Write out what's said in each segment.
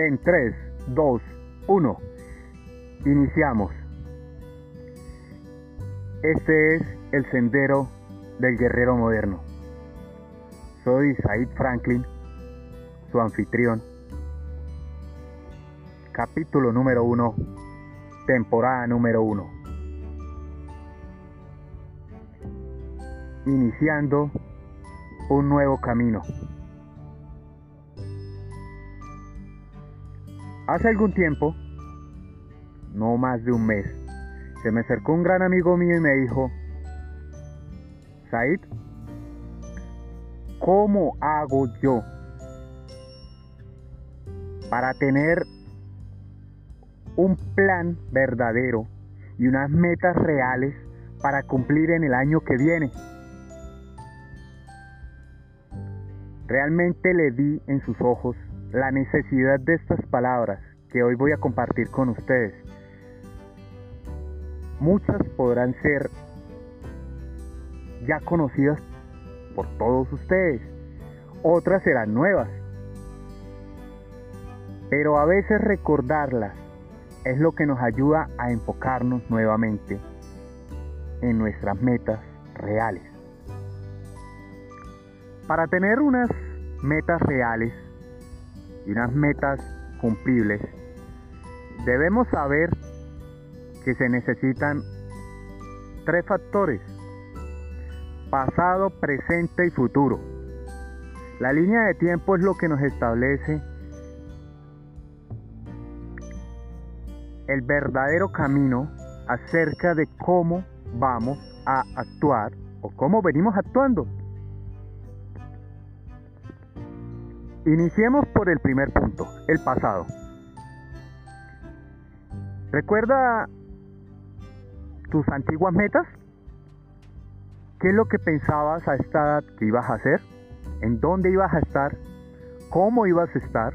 En 3, 2, 1. Iniciamos. Este es el sendero del guerrero moderno. Soy Said Franklin, su anfitrión. Capítulo número 1, temporada número 1. Iniciando un nuevo camino. Hace algún tiempo, no más de un mes, se me acercó un gran amigo mío y me dijo, Said, ¿cómo hago yo para tener un plan verdadero y unas metas reales para cumplir en el año que viene? Realmente le vi en sus ojos la necesidad de estas palabras que hoy voy a compartir con ustedes. Muchas podrán ser ya conocidas por todos ustedes, otras serán nuevas. Pero a veces recordarlas es lo que nos ayuda a enfocarnos nuevamente en nuestras metas reales. Para tener unas metas reales y unas metas cumplibles, debemos saber que se necesitan tres factores, pasado, presente y futuro. La línea de tiempo es lo que nos establece el verdadero camino acerca de cómo vamos a actuar o cómo venimos actuando. Iniciemos por el primer punto, el pasado. ¿Recuerda tus antiguas metas? ¿Qué es lo que pensabas a esta edad que ibas a hacer? ¿En dónde ibas a estar? ¿Cómo ibas a estar?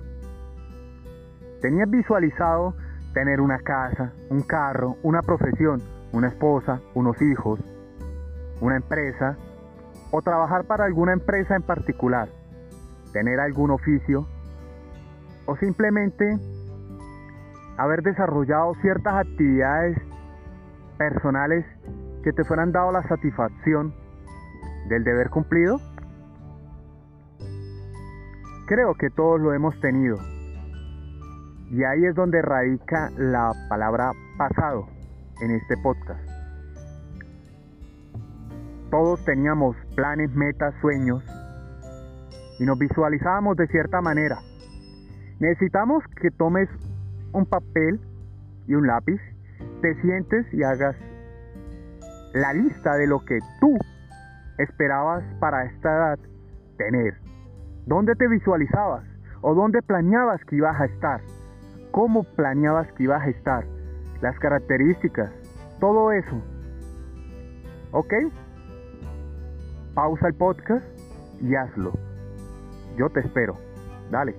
¿Tenías visualizado tener una casa, un carro, una profesión, una esposa, unos hijos, una empresa o trabajar para alguna empresa en particular? Tener algún oficio o simplemente haber desarrollado ciertas actividades personales que te fueran dado la satisfacción del deber cumplido? Creo que todos lo hemos tenido. Y ahí es donde radica la palabra pasado en este podcast. Todos teníamos planes, metas, sueños, y nos visualizábamos de cierta manera. Necesitamos que tomes un papel y un lápiz, te sientes y hagas la lista de lo que tú esperabas para esta edad tener. ¿Dónde te visualizabas? ¿O dónde planeabas que ibas a estar? ¿Cómo planeabas que ibas a estar? Las características, todo eso. ¿Ok? Pausa el podcast y hazlo. Yo te espero. Dale.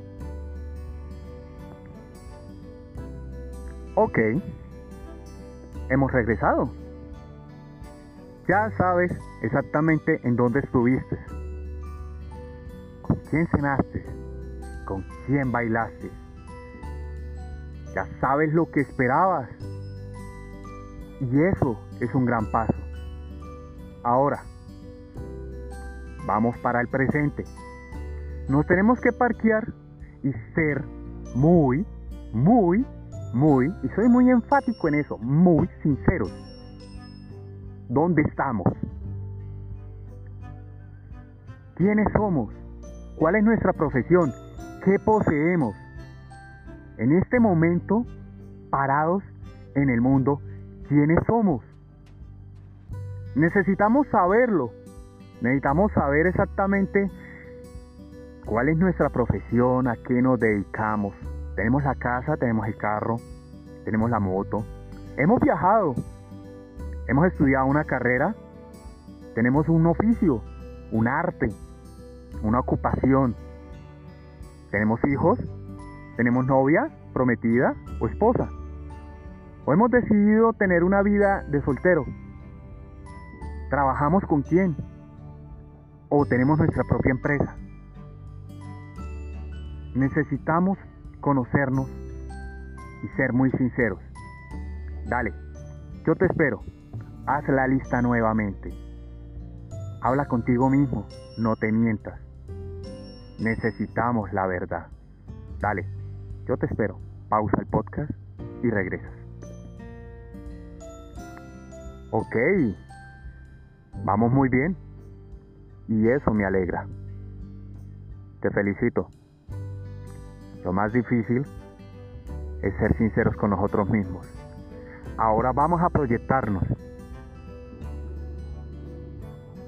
Ok. Hemos regresado. Ya sabes exactamente en dónde estuviste. Con quién cenaste. Con quién bailaste. Ya sabes lo que esperabas. Y eso es un gran paso. Ahora, vamos para el presente. Nos tenemos que parquear y ser muy, muy, muy, y soy muy enfático en eso, muy sinceros. ¿Dónde estamos? ¿Quiénes somos? ¿Cuál es nuestra profesión? ¿Qué poseemos? En este momento, parados en el mundo, ¿quiénes somos? Necesitamos saberlo. Necesitamos saber exactamente cuál es nuestra profesión, a qué nos dedicamos. Tenemos la casa, tenemos el carro, tenemos la moto. Hemos viajado, hemos estudiado una carrera, tenemos un oficio, un arte, una ocupación. Tenemos hijos, tenemos novia, prometida o esposa. O hemos decidido tener una vida de soltero. ¿Trabajamos con quién? ¿O tenemos nuestra propia empresa? Necesitamos conocernos y ser muy sinceros. Dale, yo te espero. Haz la lista nuevamente. Habla contigo mismo, no te mientas. Necesitamos la verdad. Dale, yo te espero. Pausa el podcast y regresas. Ok, vamos muy bien. Y eso me alegra. Te felicito. Lo más difícil es ser sinceros con nosotros mismos. Ahora vamos a proyectarnos.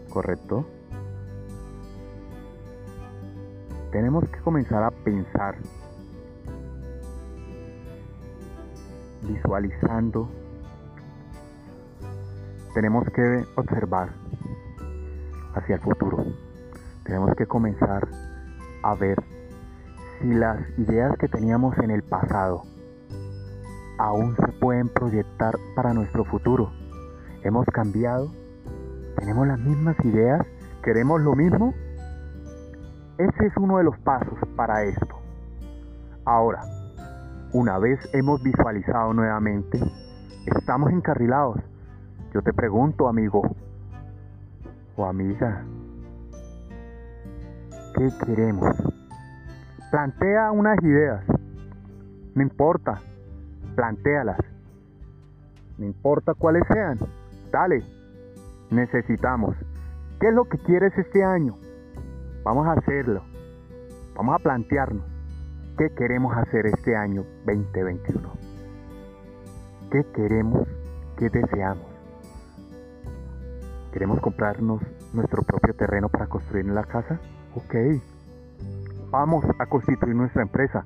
¿Correcto? Tenemos que comenzar a pensar, visualizando. Tenemos que observar hacia el futuro. Tenemos que comenzar a ver si las ideas que teníamos en el pasado aún se pueden proyectar para nuestro futuro. Hemos cambiado, tenemos las mismas ideas, queremos lo mismo. Ese es uno de los pasos para esto. Ahora, una vez hemos visualizado nuevamente, estamos encarrilados. Yo te pregunto, amigo o amiga, ¿qué queremos? Plantea unas ideas. No importa. Plantéalas. No importa cuáles sean. Dale. Necesitamos. ¿Qué es lo que quieres este año? Vamos a hacerlo. Vamos a plantearnos. ¿Qué queremos hacer este año 2021? ¿Qué queremos? ¿Qué deseamos? ¿Queremos comprarnos nuestro propio terreno para construir la casa? Ok vamos a constituir nuestra empresa.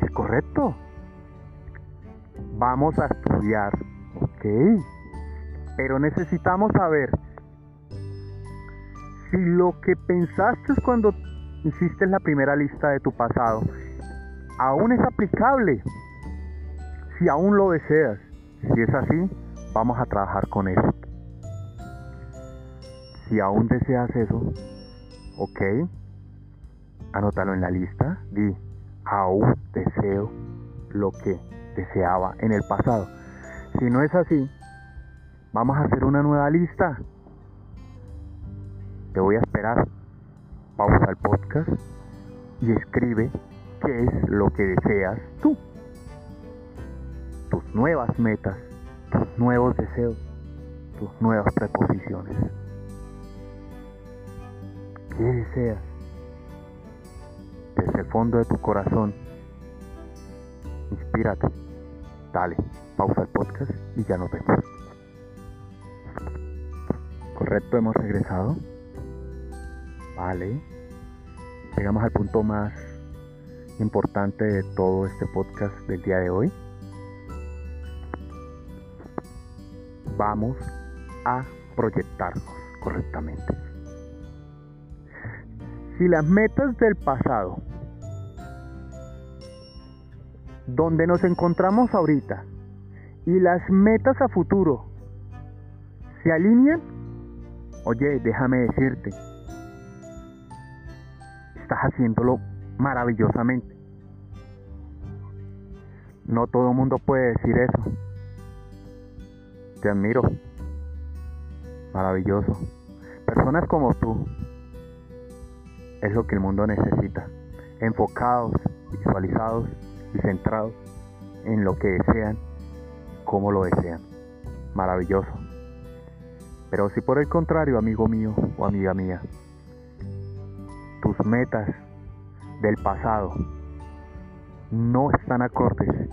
¿Es correcto? Vamos a estudiar, ok. Pero necesitamos saber si lo que pensaste cuando hiciste la primera lista de tu pasado aún es aplicable. Si aún lo deseas. Si es así, vamos a trabajar con eso. Si aún deseas eso, ok, anótalo en la lista, di, aún deseo lo que deseaba en el pasado. Si no es así, vamos a hacer una nueva lista. Te voy a esperar. Pausa el podcast y escribe qué es lo que deseas tú. Tus nuevas metas, tus nuevos deseos, tus nuevas preposiciones. ¿Qué deseas? Desde el fondo de tu corazón. Inspírate. Dale, pausa el podcast y ya nos vemos. Correcto, hemos regresado. Vale. Llegamos al punto más importante de todo este podcast del día de hoy. Vamos a proyectarnos correctamente. Si las metas del pasado donde nos encontramos ahorita y las metas a futuro se alinean, oye, déjame decirte, estás haciéndolo maravillosamente. No todo el mundo puede decir eso. Te admiro. Maravilloso. Personas como tú es lo que el mundo necesita. Enfocados, visualizados y centrados en lo que desean, como lo desean. Maravilloso. Pero si por el contrario, amigo mío o amiga mía, tus metas del pasado no están acordes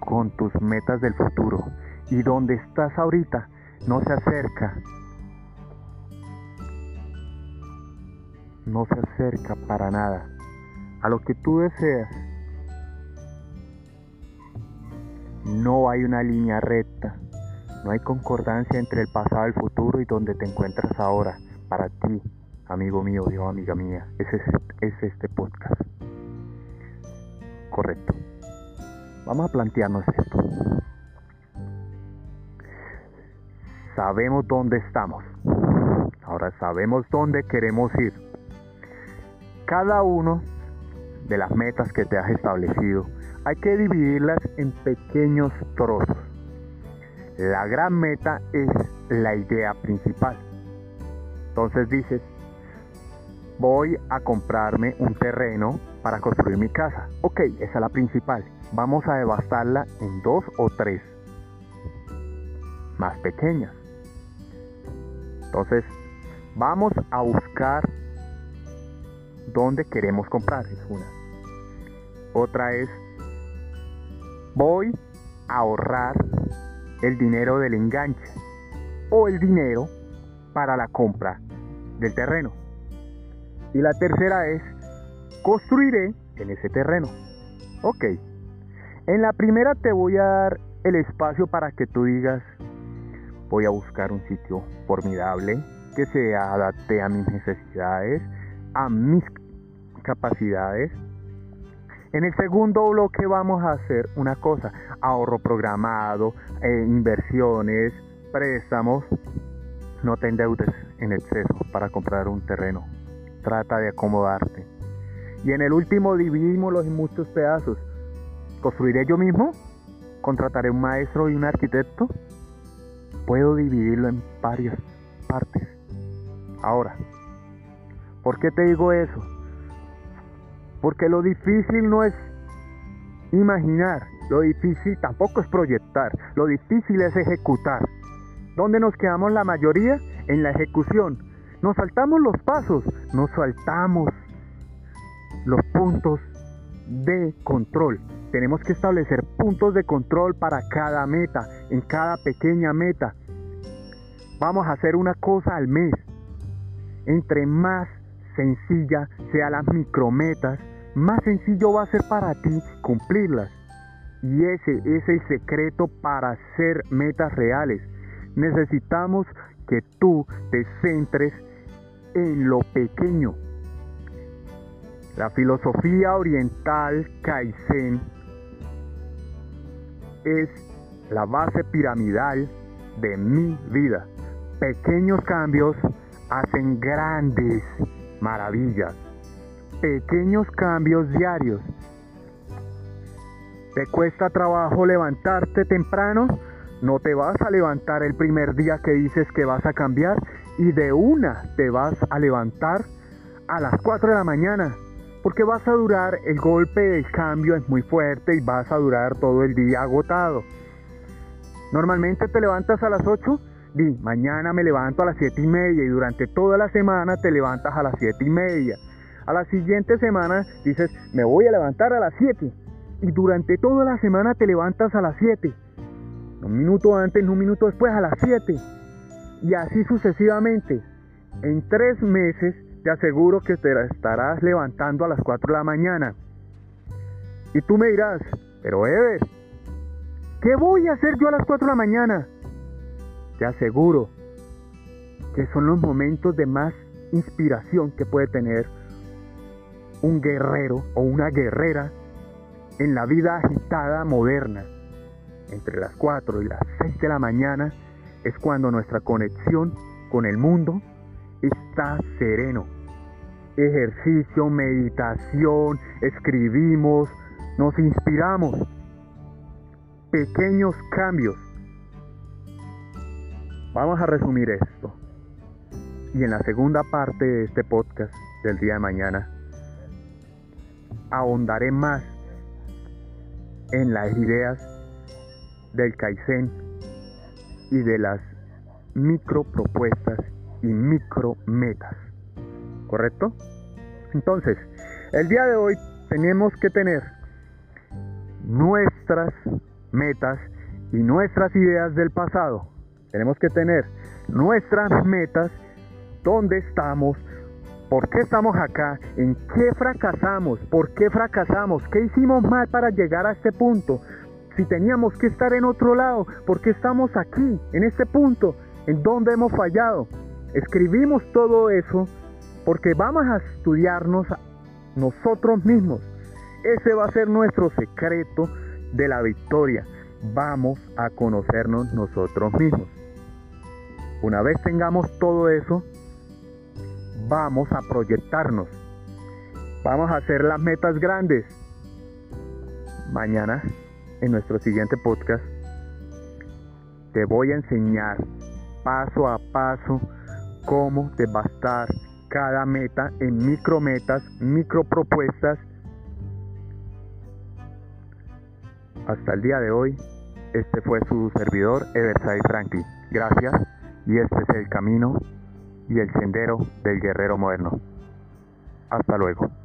con tus metas del futuro y donde estás ahorita no se acerca, no se acerca para nada a lo que tú deseas, No hay una línea recta, no hay concordancia entre el pasado el futuro y donde te encuentras ahora. Para ti, amigo mío o amiga mía, es, es este podcast. Correcto. Vamos a plantearnos esto. Sabemos dónde estamos. Ahora sabemos dónde queremos ir. Cada uno de las metas que te has establecido, hay que dividirlas en pequeños trozos. La gran meta es la idea principal. Entonces dices, voy a comprarme un terreno para construir mi casa. Ok, esa es la principal. Vamos a devastarla en dos o tres más pequeñas. Entonces, vamos a buscar dónde queremos comprar. Es una. Otra es, voy a ahorrar el dinero del enganche o el dinero para la compra del terreno. Y la tercera es, construiré en ese terreno. Ok. En la primera te voy a dar el espacio para que tú digas, voy a buscar un sitio formidable que se adapte a mis necesidades, a mis capacidades. En el segundo bloque vamos a hacer una cosa, ahorro programado, eh, inversiones, préstamos. No te endeudes en exceso para comprar un terreno. Trata de acomodarte. Y en el último dividimos en muchos pedazos. ¿Construiré yo mismo? ¿Contrataré un maestro y un arquitecto? Puedo dividirlo en varias partes. Ahora, ¿por qué te digo eso? Porque lo difícil no es imaginar, lo difícil tampoco es proyectar, lo difícil es ejecutar. ¿Dónde nos quedamos la mayoría? En la ejecución. Nos saltamos los pasos, nos saltamos los puntos de control. Tenemos que establecer puntos de control para cada meta, en cada pequeña meta. Vamos a hacer una cosa al mes. Entre más sencilla sea las micrometas, más sencillo va a ser para ti cumplirlas. Y ese es el secreto para hacer metas reales. Necesitamos que tú te centres en lo pequeño. La filosofía oriental Kaizen es la base piramidal de mi vida. Pequeños cambios hacen grandes maravillas. Pequeños cambios diarios. ¿Te cuesta trabajo levantarte temprano? No te vas a levantar el primer día que dices que vas a cambiar y de una te vas a levantar a las 4 de la mañana. Porque vas a durar, el golpe del cambio es muy fuerte y vas a durar todo el día agotado. Normalmente te levantas a las 8, di, mañana me levanto a las 7 y media y durante toda la semana te levantas a las 7 y media. A la siguiente semana dices, me voy a levantar a las 7 y durante toda la semana te levantas a las 7. Un minuto antes, un minuto después a las 7. Y así sucesivamente. En tres meses te aseguro que te estarás levantando a las 4 de la mañana. Y tú me dirás, pero Ever, ¿qué voy a hacer yo a las 4 de la mañana? Te aseguro que son los momentos de más inspiración que puede tener un guerrero o una guerrera en la vida agitada moderna. Entre las 4 y las 6 de la mañana es cuando nuestra conexión con el mundo está sereno. Ejercicio, meditación, escribimos, nos inspiramos. Pequeños cambios. Vamos a resumir esto. Y en la segunda parte de este podcast del día de mañana, ahondaré más en las ideas del Kaizen y de las micro propuestas y micro metas. ¿Correcto? Entonces, el día de hoy tenemos que tener nuestras metas y nuestras ideas del pasado. Tenemos que tener nuestras metas, dónde estamos, por qué estamos acá, en qué fracasamos, por qué fracasamos, qué hicimos mal para llegar a este punto. Si teníamos que estar en otro lado, ¿por qué estamos aquí, en este punto? ¿En dónde hemos fallado? Escribimos todo eso porque vamos a estudiarnos nosotros mismos. Ese va a ser nuestro secreto de la victoria. Vamos a conocernos nosotros mismos. Una vez tengamos todo eso, vamos a proyectarnos. Vamos a hacer las metas grandes. Mañana, en nuestro siguiente podcast, te voy a enseñar paso a paso cómo devastar cada meta en micrometas, micropropuestas. Hasta el día de hoy, este fue su servidor Everside Franklin. Gracias y este es el camino y el sendero del guerrero moderno. Hasta luego.